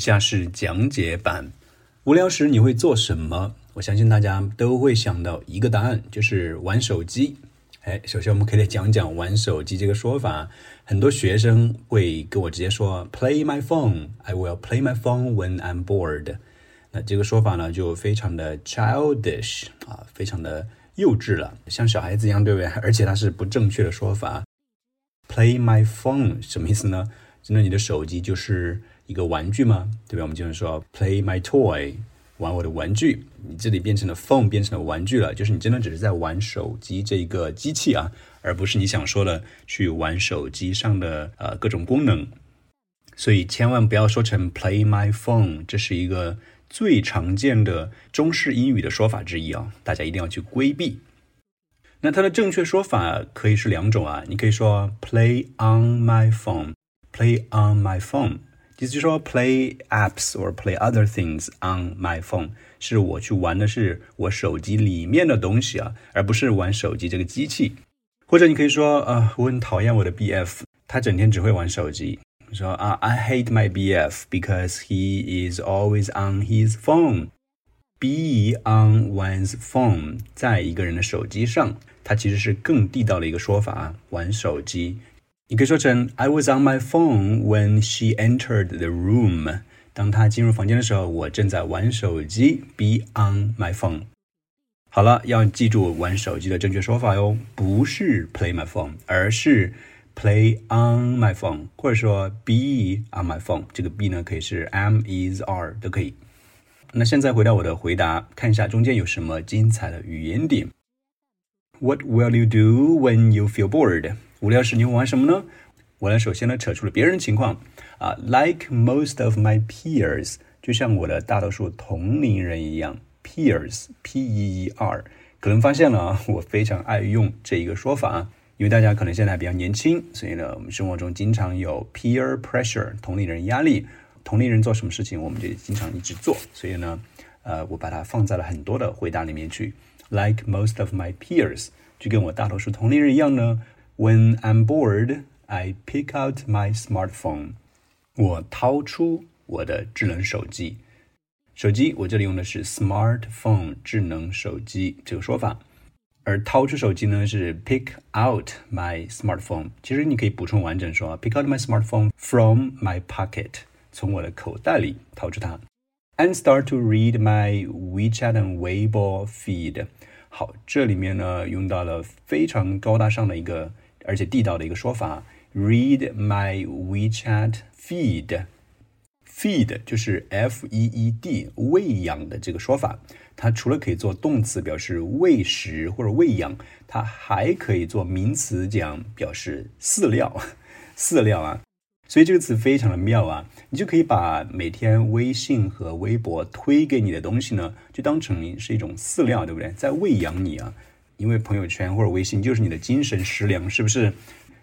以下是讲解版。无聊时你会做什么？我相信大家都会想到一个答案，就是玩手机。哎，首先我们可以来讲讲玩手机这个说法。很多学生会跟我直接说：“Play my phone. I will play my phone when I'm bored.” 那这个说法呢，就非常的 childish 啊，非常的幼稚了，像小孩子一样，对不对？而且它是不正确的说法。Play my phone 什么意思呢？真的，你的手机就是一个玩具吗？对吧？我们经常说 Play my toy，玩我的玩具。你这里变成了 phone，变成了玩具了，就是你真的只是在玩手机这一个机器啊，而不是你想说的去玩手机上的呃各种功能。所以千万不要说成 Play my phone，这是一个。最常见的中式英语的说法之一啊，大家一定要去规避。那它的正确说法可以是两种啊，你可以说 play on my phone，play on my phone，意思就是说 play apps or play other things on my phone，是我去玩的是我手机里面的东西啊，而不是玩手机这个机器。或者你可以说啊，我很讨厌我的 BF，他整天只会玩手机。说啊，I hate my BF because he is always on his phone. Be on one's phone，在一个人的手机上，它其实是更地道的一个说法啊。玩手机，你可以说成 I was on my phone when she entered the room。当她进入房间的时候，我正在玩手机。Be on my phone。好了，要记住玩手机的正确说法哟，不是 play my phone，而是。Play on my phone，或者说 be on my phone，这个 be 呢可以是 am、is、are 都可以。那现在回到我的回答，看一下中间有什么精彩的语言点。What will you do when you feel bored？ 无聊时你会玩什么呢？我呢首先呢扯出了别人情况啊，like most of my peers，就像我的大多数同龄人一样，peers，p e e r，可能发现了啊，我非常爱用这一个说法。因为大家可能现在比较年轻，所以呢，我们生活中经常有 peer pressure 同龄人压力，同龄人做什么事情，我们就经常一直做。所以呢，呃，我把它放在了很多的回答里面去。Like most of my peers，就跟我大多数同龄人一样呢。When I'm bored, I pick out my smartphone。我掏出我的智能手机。手机，我这里用的是 smartphone 智能手机这个说法。而掏出手机呢是 pick out my smartphone。其实你可以补充完整说 pick out my smartphone from my pocket，从我的口袋里掏出它。And start to read my WeChat and Weibo feed。好，这里面呢用到了非常高大上的一个 而且地道的一个说法，read my WeChat feed。feed 就是 f e e d 喂养的这个说法。它除了可以做动词表示喂食或者喂养，它还可以做名词讲表示饲料，饲料啊，所以这个词非常的妙啊，你就可以把每天微信和微博推给你的东西呢，就当成是一种饲料，对不对？在喂养你啊，因为朋友圈或者微信就是你的精神食粮，是不是？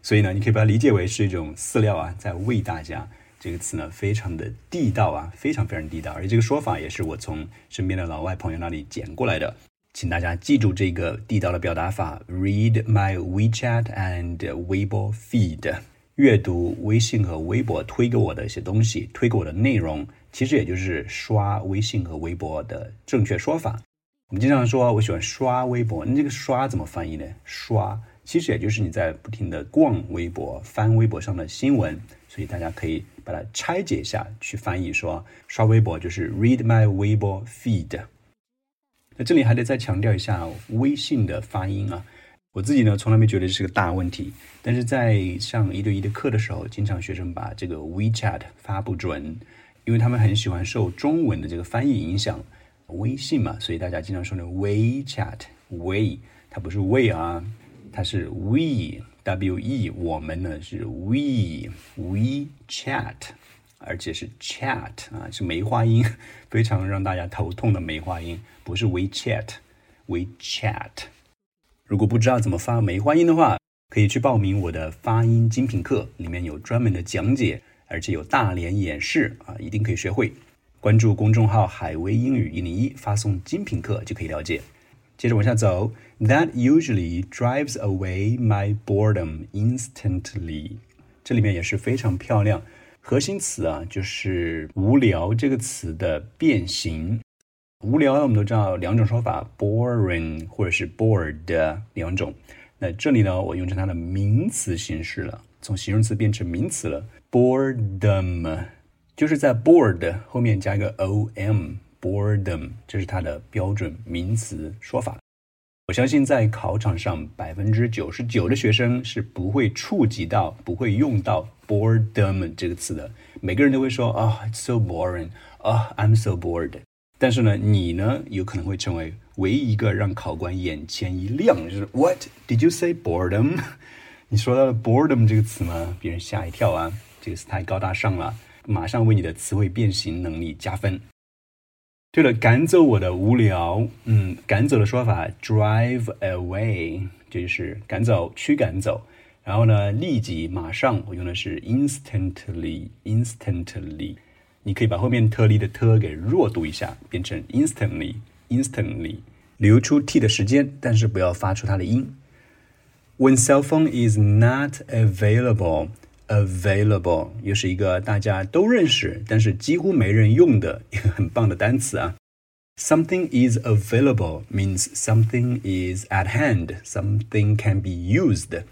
所以呢，你可以把它理解为是一种饲料啊，在喂大家。这个词呢，非常的地道啊，非常非常地道，而且这个说法也是我从身边的老外朋友那里捡过来的，请大家记住这个地道的表达法：read my WeChat and Weibo feed，阅读微信和微博推给我的一些东西，推给我的内容，其实也就是刷微信和微博的正确说法。我们经常说我喜欢刷微博，那这个刷怎么翻译呢？刷其实也就是你在不停的逛微博，翻微博上的新闻，所以大家可以。把它拆解一下，去翻译说刷微博就是 read my Weibo feed。那这里还得再强调一下微信的发音啊。我自己呢从来没觉得这是个大问题，但是在上一对一的课的时候，经常学生把这个 WeChat 发不准，因为他们很喜欢受中文的这个翻译影响。微信嘛，所以大家经常说的 WeChat，We，它不是 we 啊，它是 we。W E，我们呢是 We We Chat，而且是 Chat 啊，是梅花音，非常让大家头痛的梅花音，不是 We Chat，We Chat。如果不知道怎么发梅花音的话，可以去报名我的发音精品课，里面有专门的讲解，而且有大连演示啊，一定可以学会。关注公众号“海威英语一零一”，发送精品课就可以了解。接着往下走，That usually drives away my boredom instantly。这里面也是非常漂亮，核心词啊，就是无聊这个词的变形。无聊我们都知道两种说法，boring 或者是 bored 两种。那这里呢，我用成它的名词形式了，从形容词变成名词了，boredom，就是在 bored 后面加一个 om，boredom，这是它的标准名词说法。我相信在考场上，百分之九十九的学生是不会触及到、不会用到 boredom 这个词的。每个人都会说啊，it's so boring，啊，I'm so bored。但是呢，你呢，有可能会成为。唯一一个让考官眼前一亮，就是 What did you say boredom？你说到了 boredom 这个词吗？别人吓一跳啊！这个词太高大上了，马上为你的词汇变形能力加分。对了，赶走我的无聊，嗯，赶走的说法 drive away，这就是赶走、驱赶走。然后呢，立即、马上，我用的是 instantly，instantly。你可以把后面特例的特给弱读一下，变成 instantly。instantly，留出 t 的时间，但是不要发出它的音。When cell phone is not available, available 又是一个大家都认识，但是几乎没人用的一个很棒的单词啊。Something is available means something is at hand, something can be used，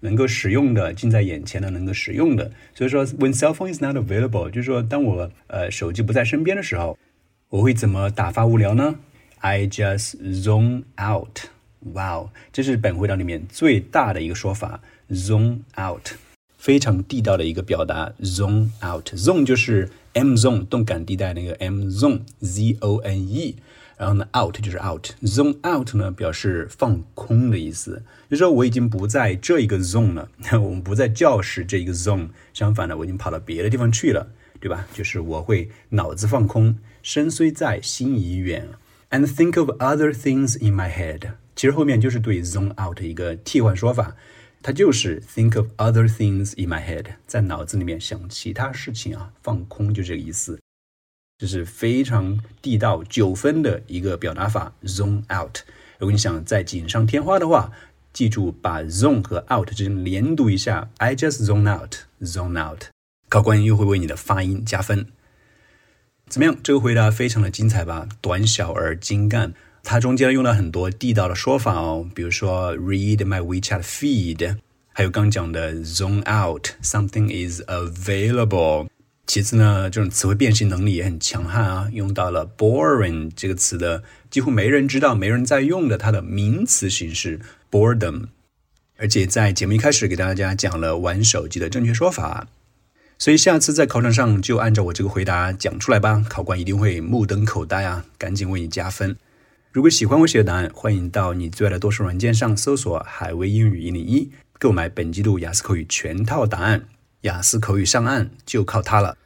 能够使用的，近在眼前的，能够使用的。所以说，when cell phone is not available，就是说，当我呃手机不在身边的时候，我会怎么打发无聊呢？I just zone out. Wow，这是本回答里面最大的一个说法，zone out， 非常地道的一个表达，zone out。zone 就是 M zone 动感地带那个 M zone，Z O N E，然后呢 out 就是 out。zone out 呢表示放空的意思，就说我已经不在这一个 zone 了，我们不在教室这一个 zone，相反呢我已经跑到别的地方去了，对吧？就是我会脑子放空，身虽在，心已远。And think of other things in my head。其实后面就是对 zone out 一个替换说法，它就是 think of other things in my head，在脑子里面想其他事情啊，放空就这个意思。这是非常地道九分的一个表达法，zone out。如果你想再锦上添花的话，记住把 zone 和 out 之间连读一下，I just zone out，zone out。考官又会为你的发音加分。怎么样？这个回答非常的精彩吧？短小而精干。它中间用了很多地道的说法哦，比如说 read my WeChat feed，还有刚讲的 zone out，something is available。其次呢，这种词汇变形能力也很强悍啊，用到了 boring 这个词的几乎没人知道、没人在用的它的名词形式 boredom。而且在节目一开始给大家讲了玩手机的正确说法。所以下次在考场上就按照我这个回答讲出来吧，考官一定会目瞪口呆啊，赶紧为你加分。如果喜欢我写的答案，欢迎到你最爱的多数软件上搜索“海威英语一零一”，购买本季度雅思口语全套答案。雅思口语上岸就靠它了。